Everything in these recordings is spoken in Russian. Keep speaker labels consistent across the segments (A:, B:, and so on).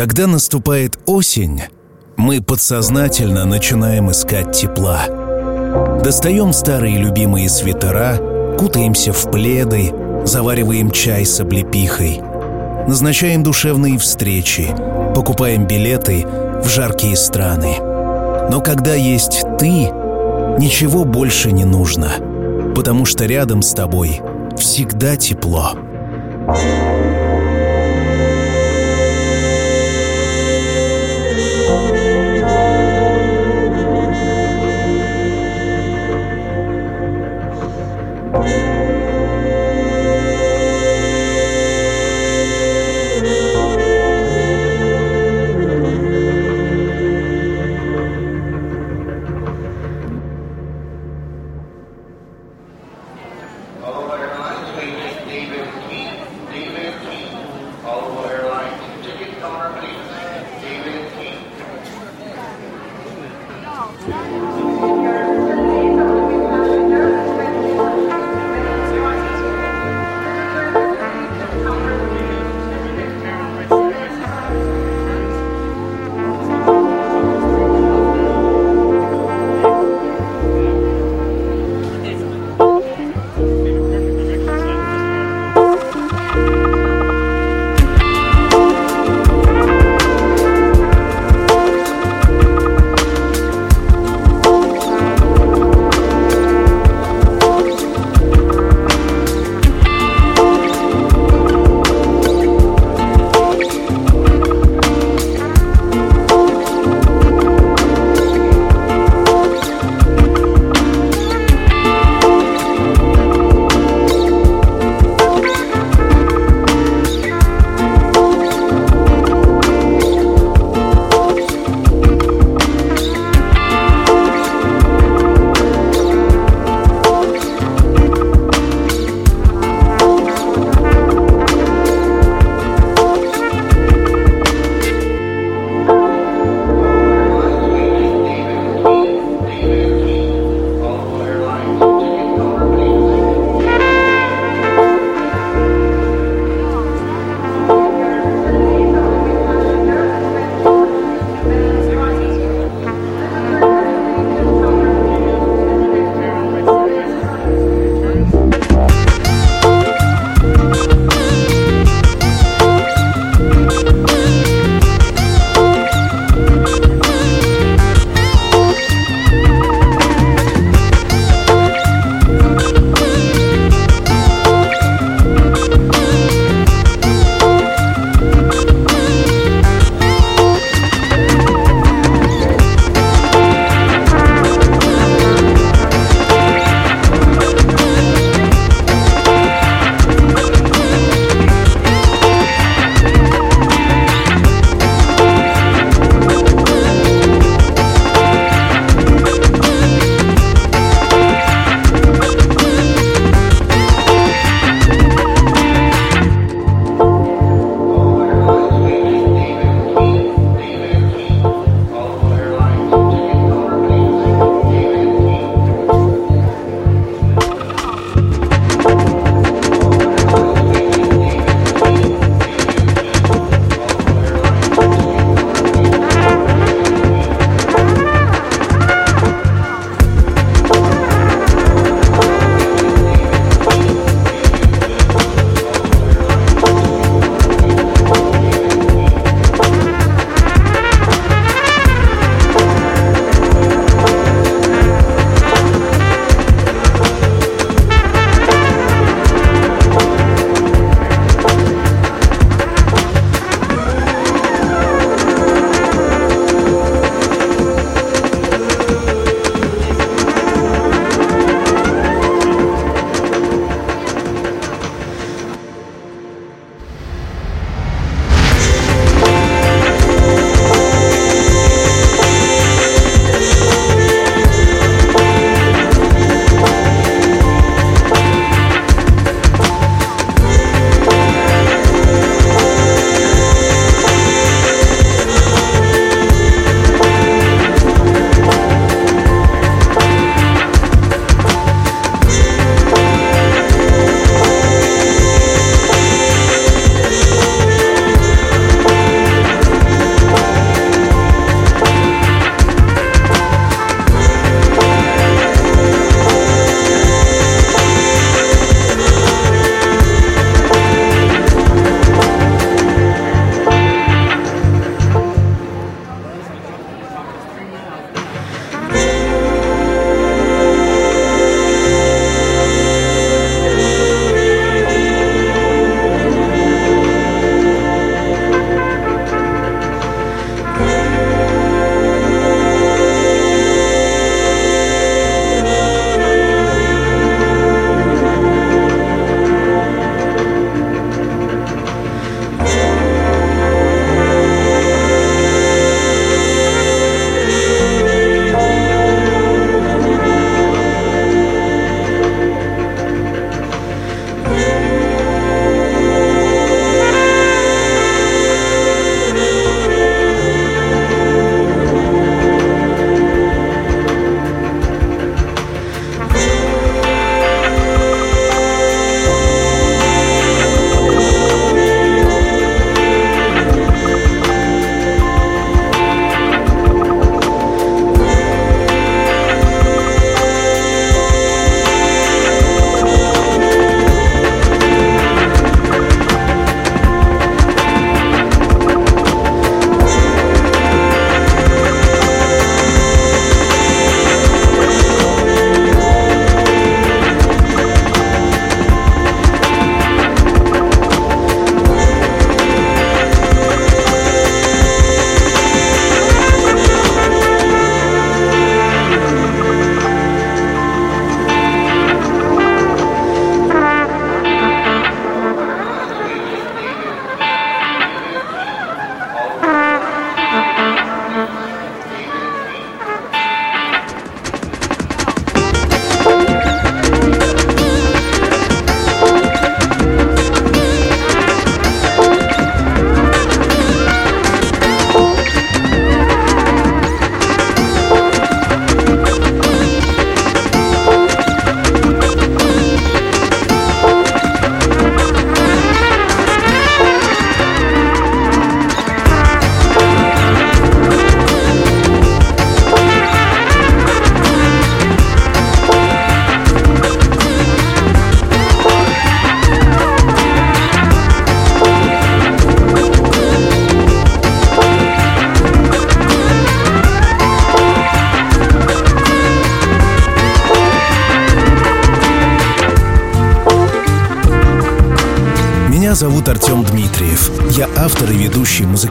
A: Когда наступает осень, мы подсознательно начинаем искать тепла. Достаем старые любимые свитера, кутаемся в пледы, завариваем чай с облепихой, назначаем душевные встречи, покупаем билеты в жаркие страны. Но когда есть ты, ничего больше не нужно, потому что рядом с тобой всегда тепло.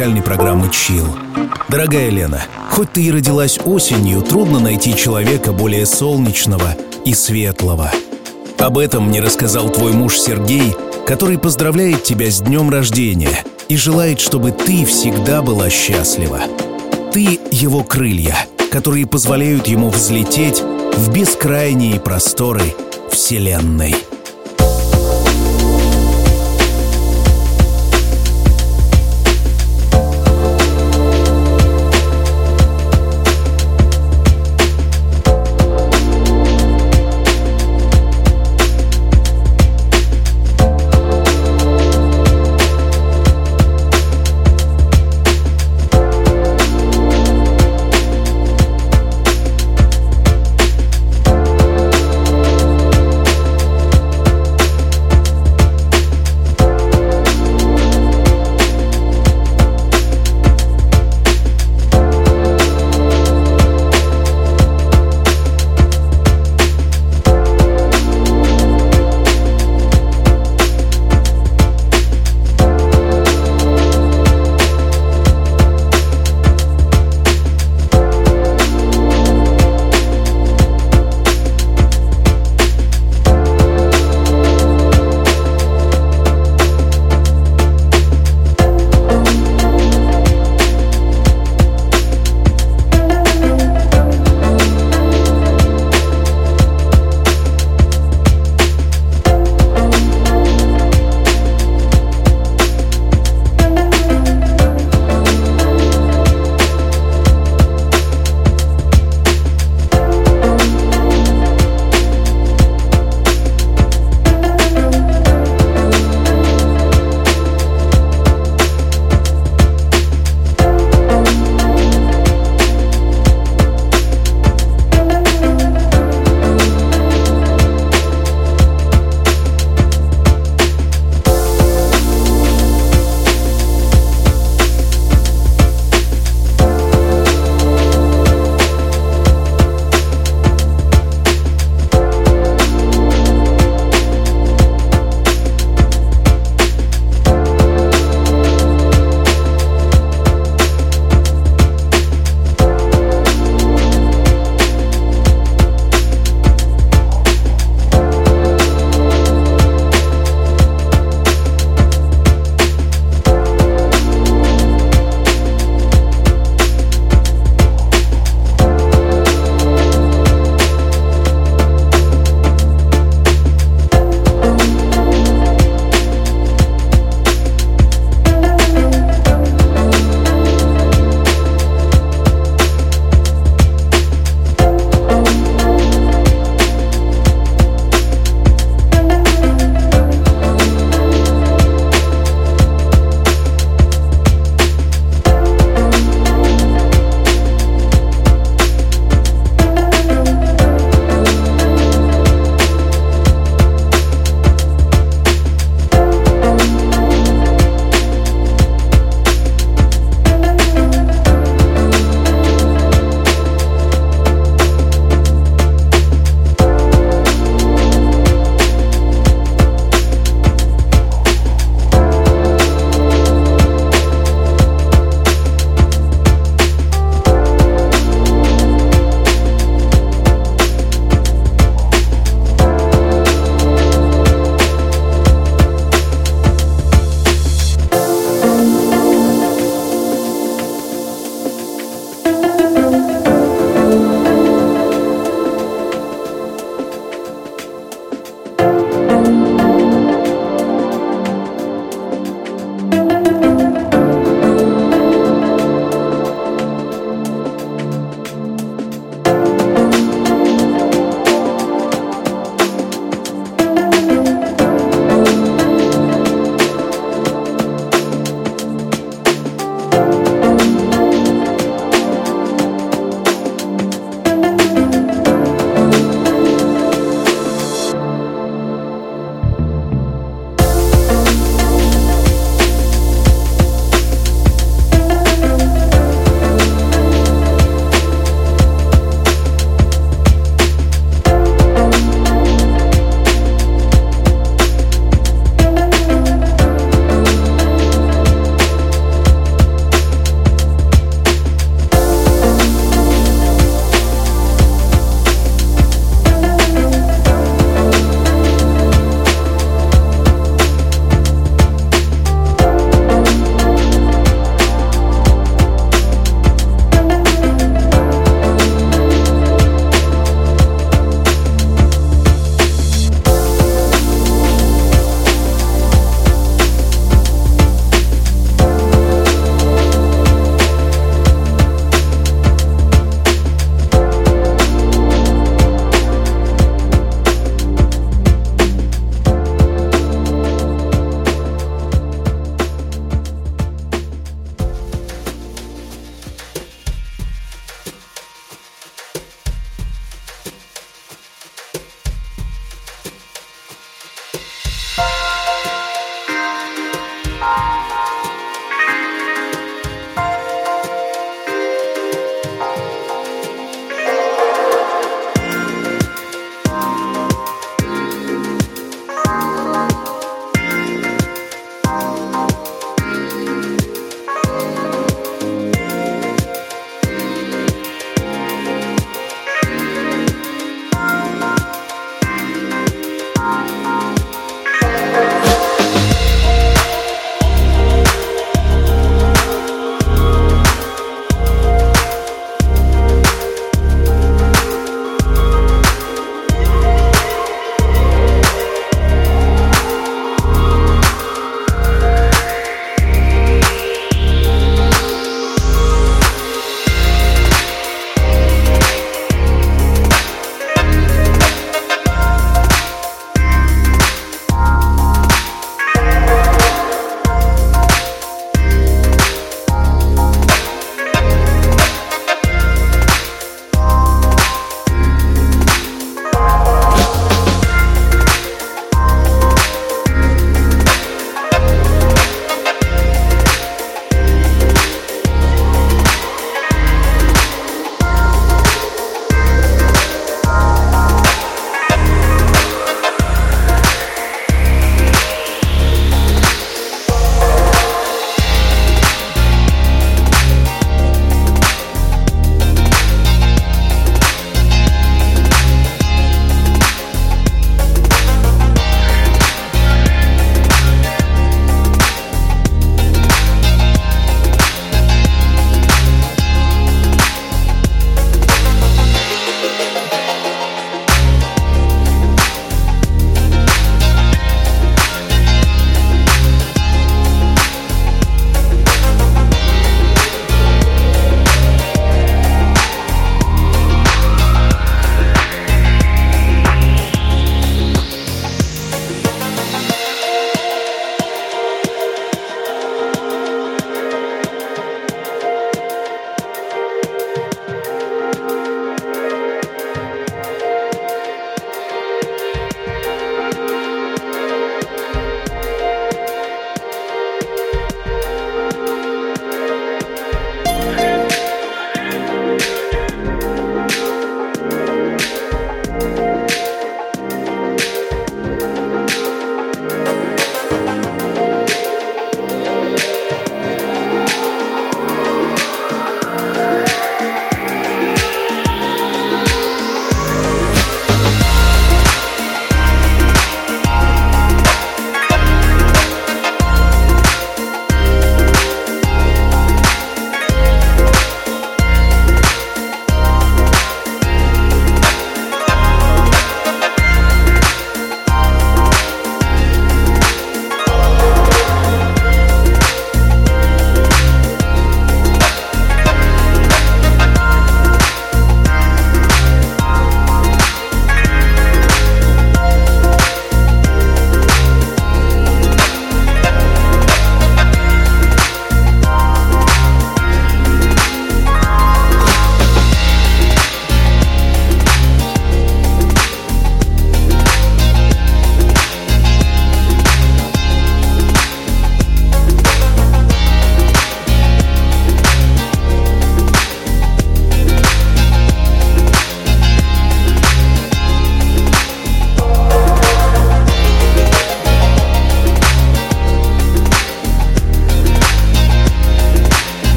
A: Музыкальной программы «Чил». Дорогая Лена, хоть ты и родилась осенью, трудно найти человека более солнечного и светлого. Об этом мне рассказал твой муж Сергей, который поздравляет тебя с днем рождения и желает, чтобы ты всегда была счастлива. Ты — его крылья, которые позволяют ему взлететь в бескрайние просторы Вселенной.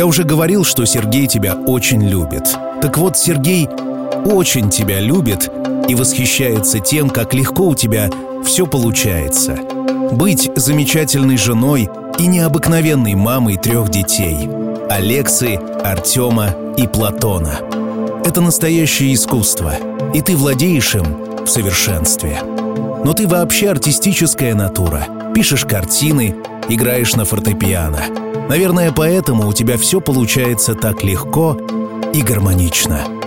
A: Я уже говорил, что Сергей тебя очень любит. Так вот, Сергей очень тебя любит и восхищается тем, как легко у тебя все получается. Быть замечательной женой и необыкновенной мамой трех детей – Алексы, Артема и Платона. Это настоящее искусство, и ты владеешь им в совершенстве. Но ты вообще артистическая натура. Пишешь картины, играешь на фортепиано. Наверное, поэтому у тебя все получается так легко и гармонично.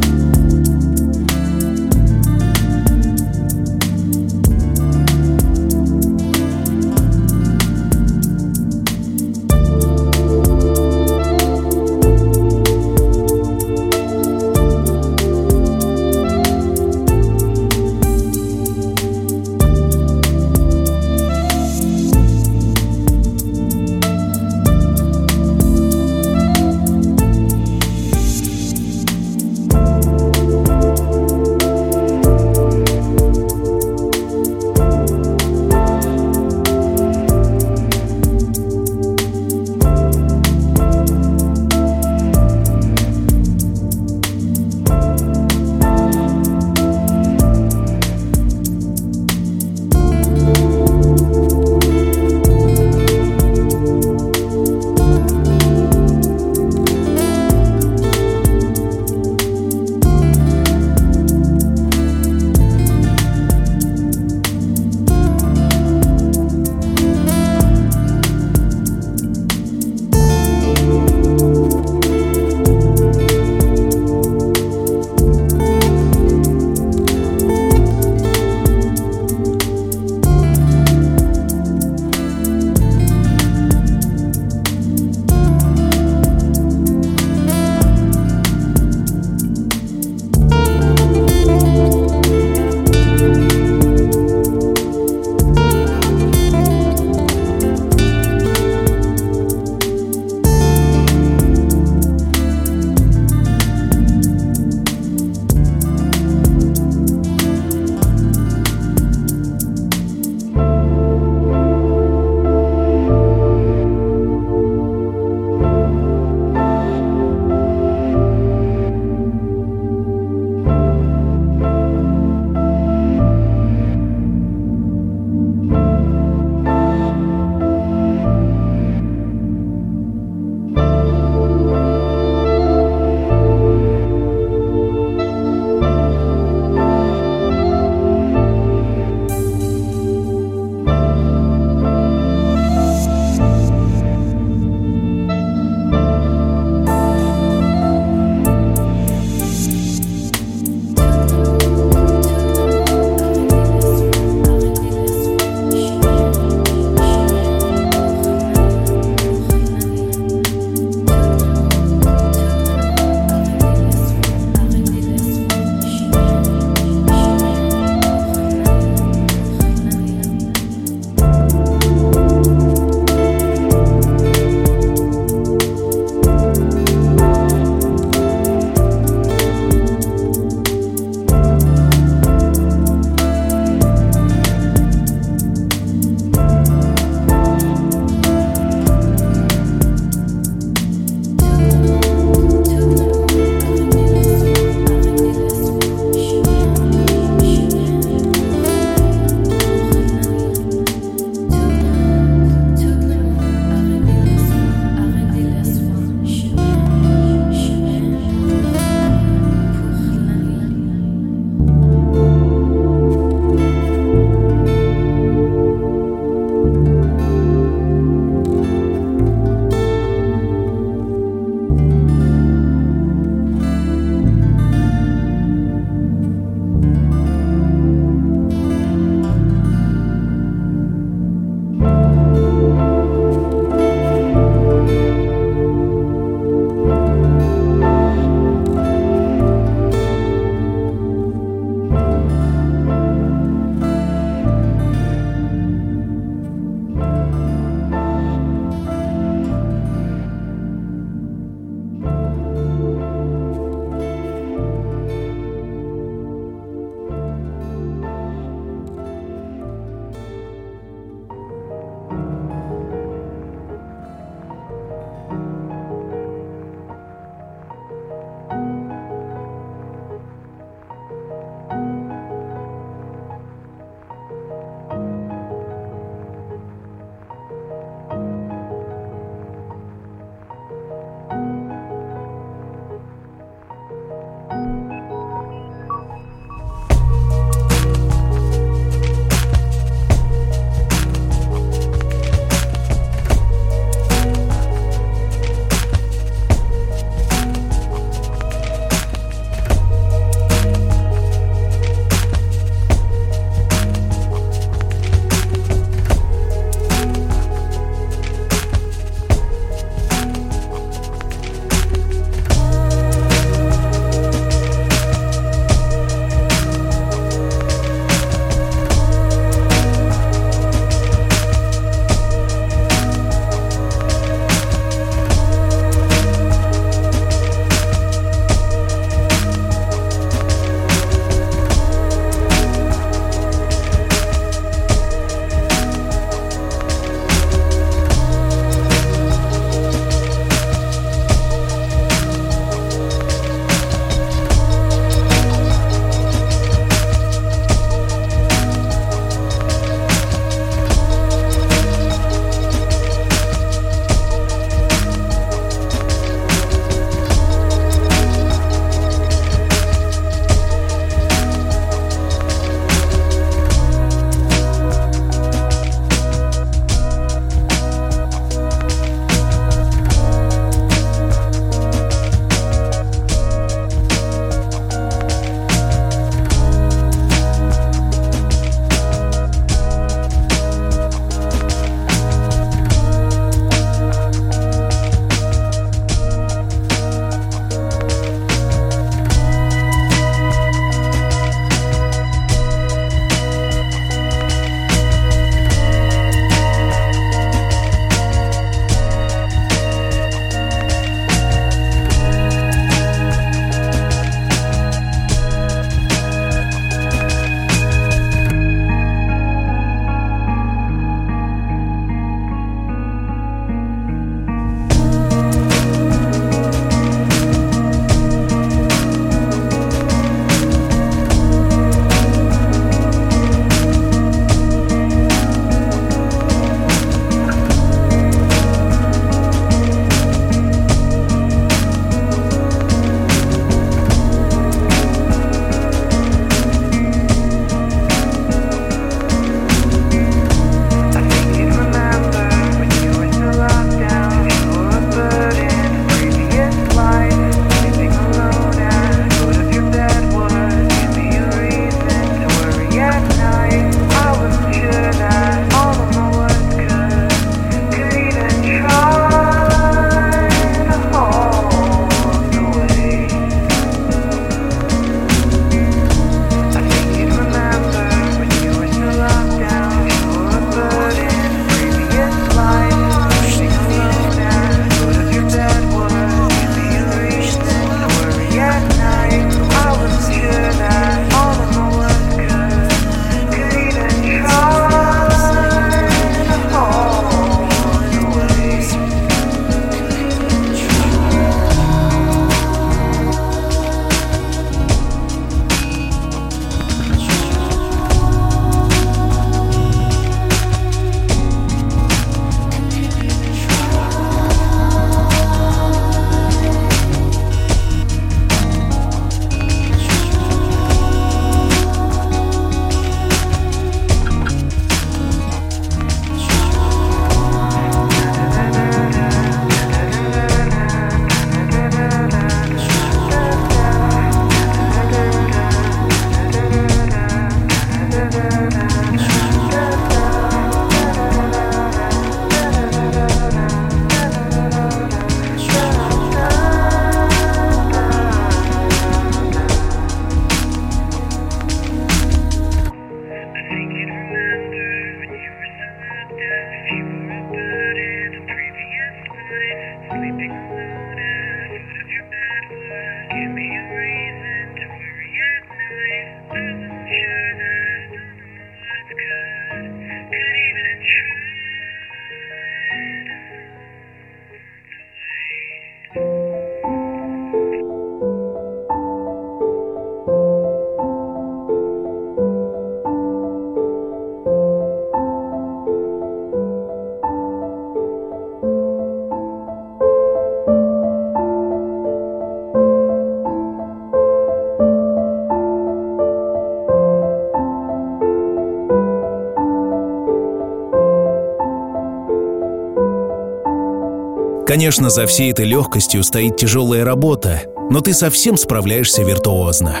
A: Конечно, за всей этой легкостью стоит тяжелая работа, но ты совсем справляешься виртуозно.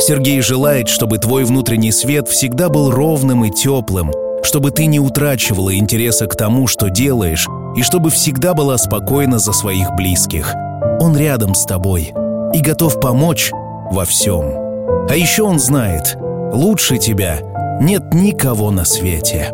A: Сергей желает, чтобы твой внутренний свет всегда был ровным и теплым, чтобы ты не утрачивала интереса к тому, что делаешь, и чтобы всегда была спокойна за своих близких. Он рядом с тобой и готов помочь во всем. А еще он знает, лучше тебя нет никого на свете.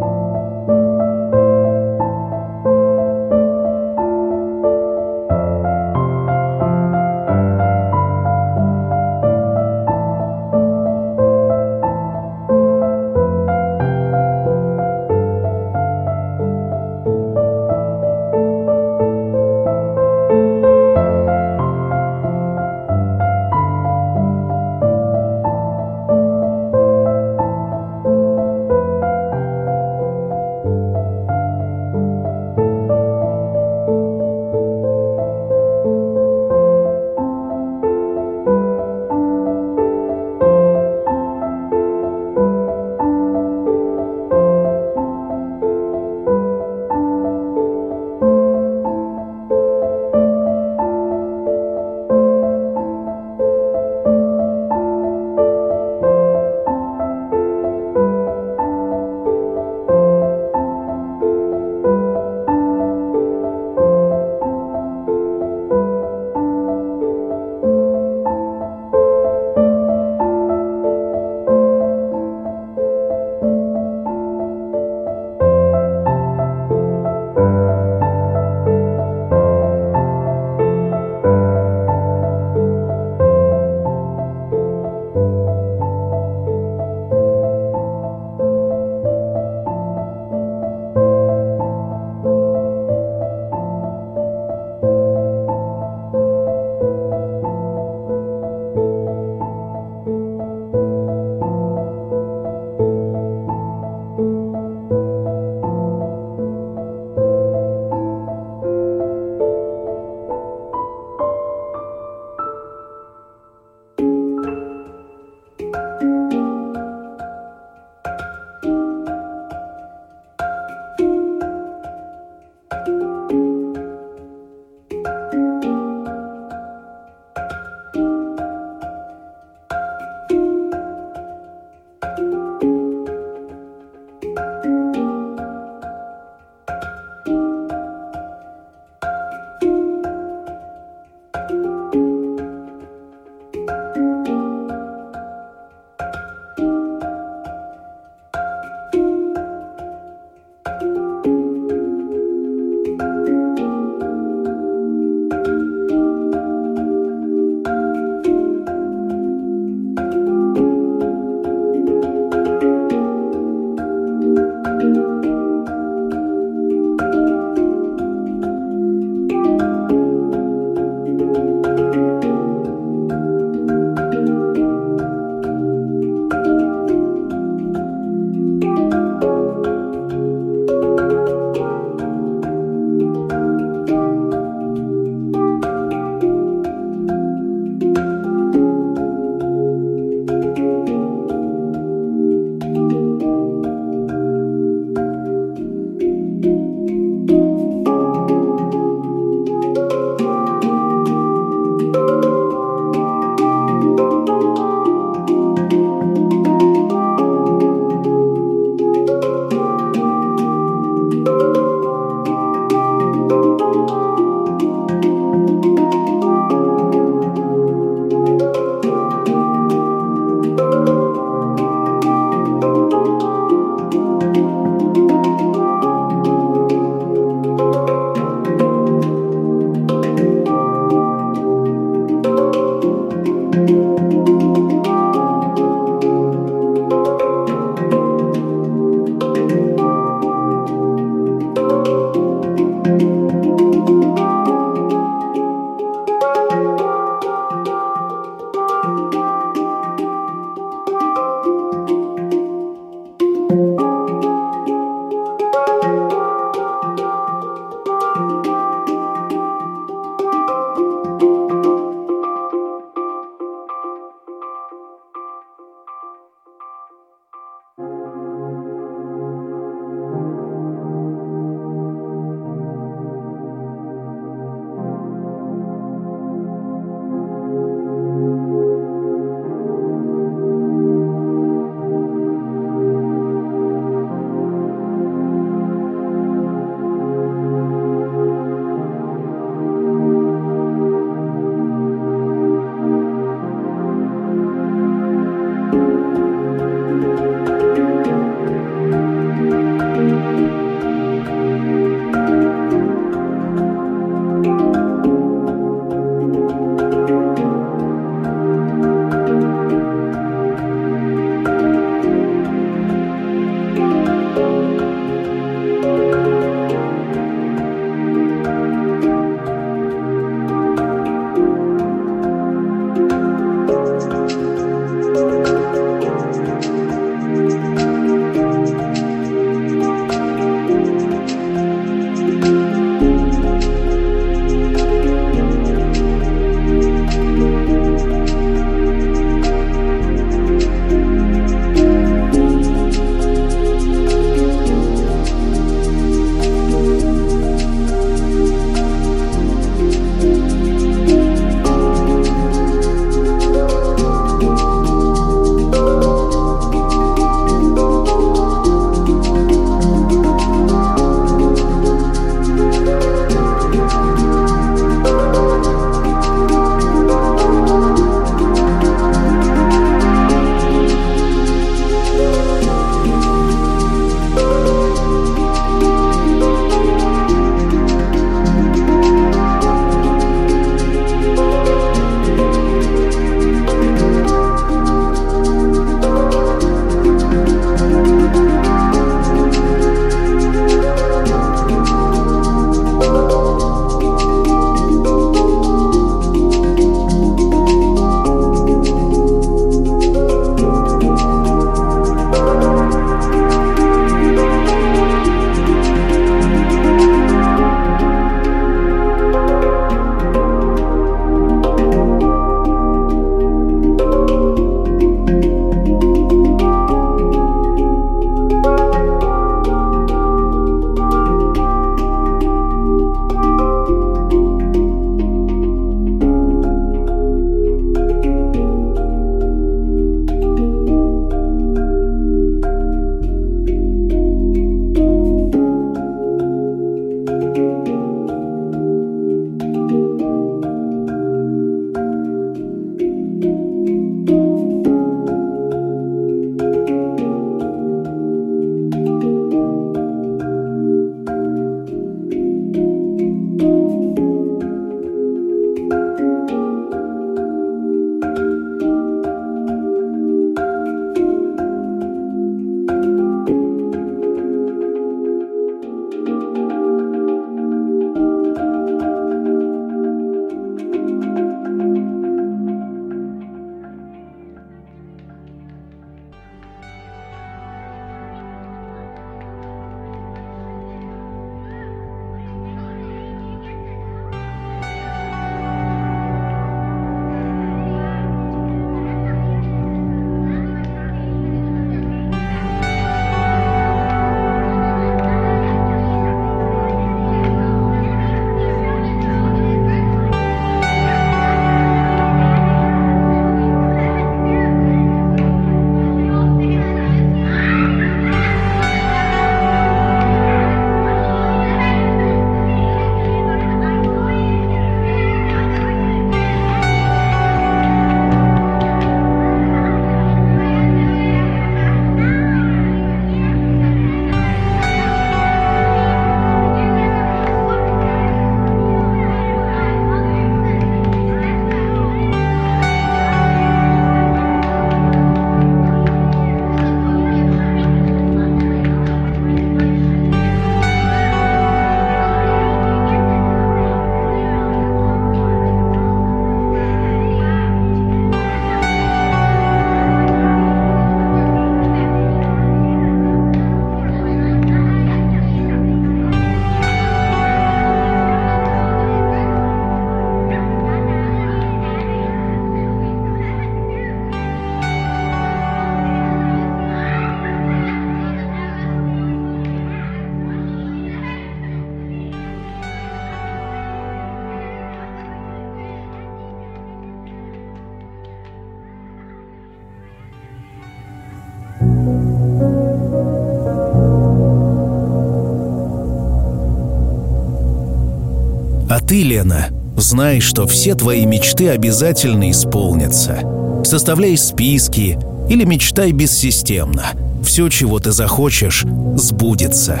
A: Ты, Лена, знай, что все твои мечты обязательно исполнятся. Составляй списки или мечтай бессистемно. Все, чего ты захочешь, сбудется.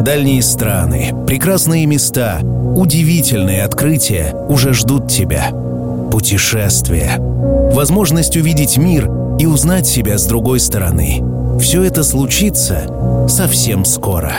A: Дальние страны, прекрасные места, удивительные открытия уже ждут тебя. Путешествие. Возможность увидеть мир и узнать себя с другой стороны. Все это случится совсем скоро.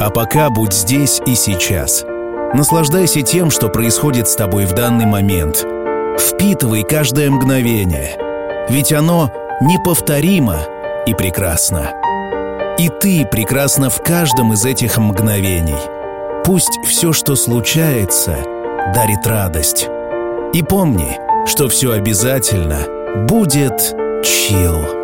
A: А пока будь здесь и сейчас. Наслаждайся тем, что происходит с тобой в данный момент. Впитывай каждое мгновение. Ведь оно неповторимо и прекрасно. И ты прекрасна в каждом из этих мгновений. Пусть все, что случается, дарит радость. И помни, что все обязательно будет чил.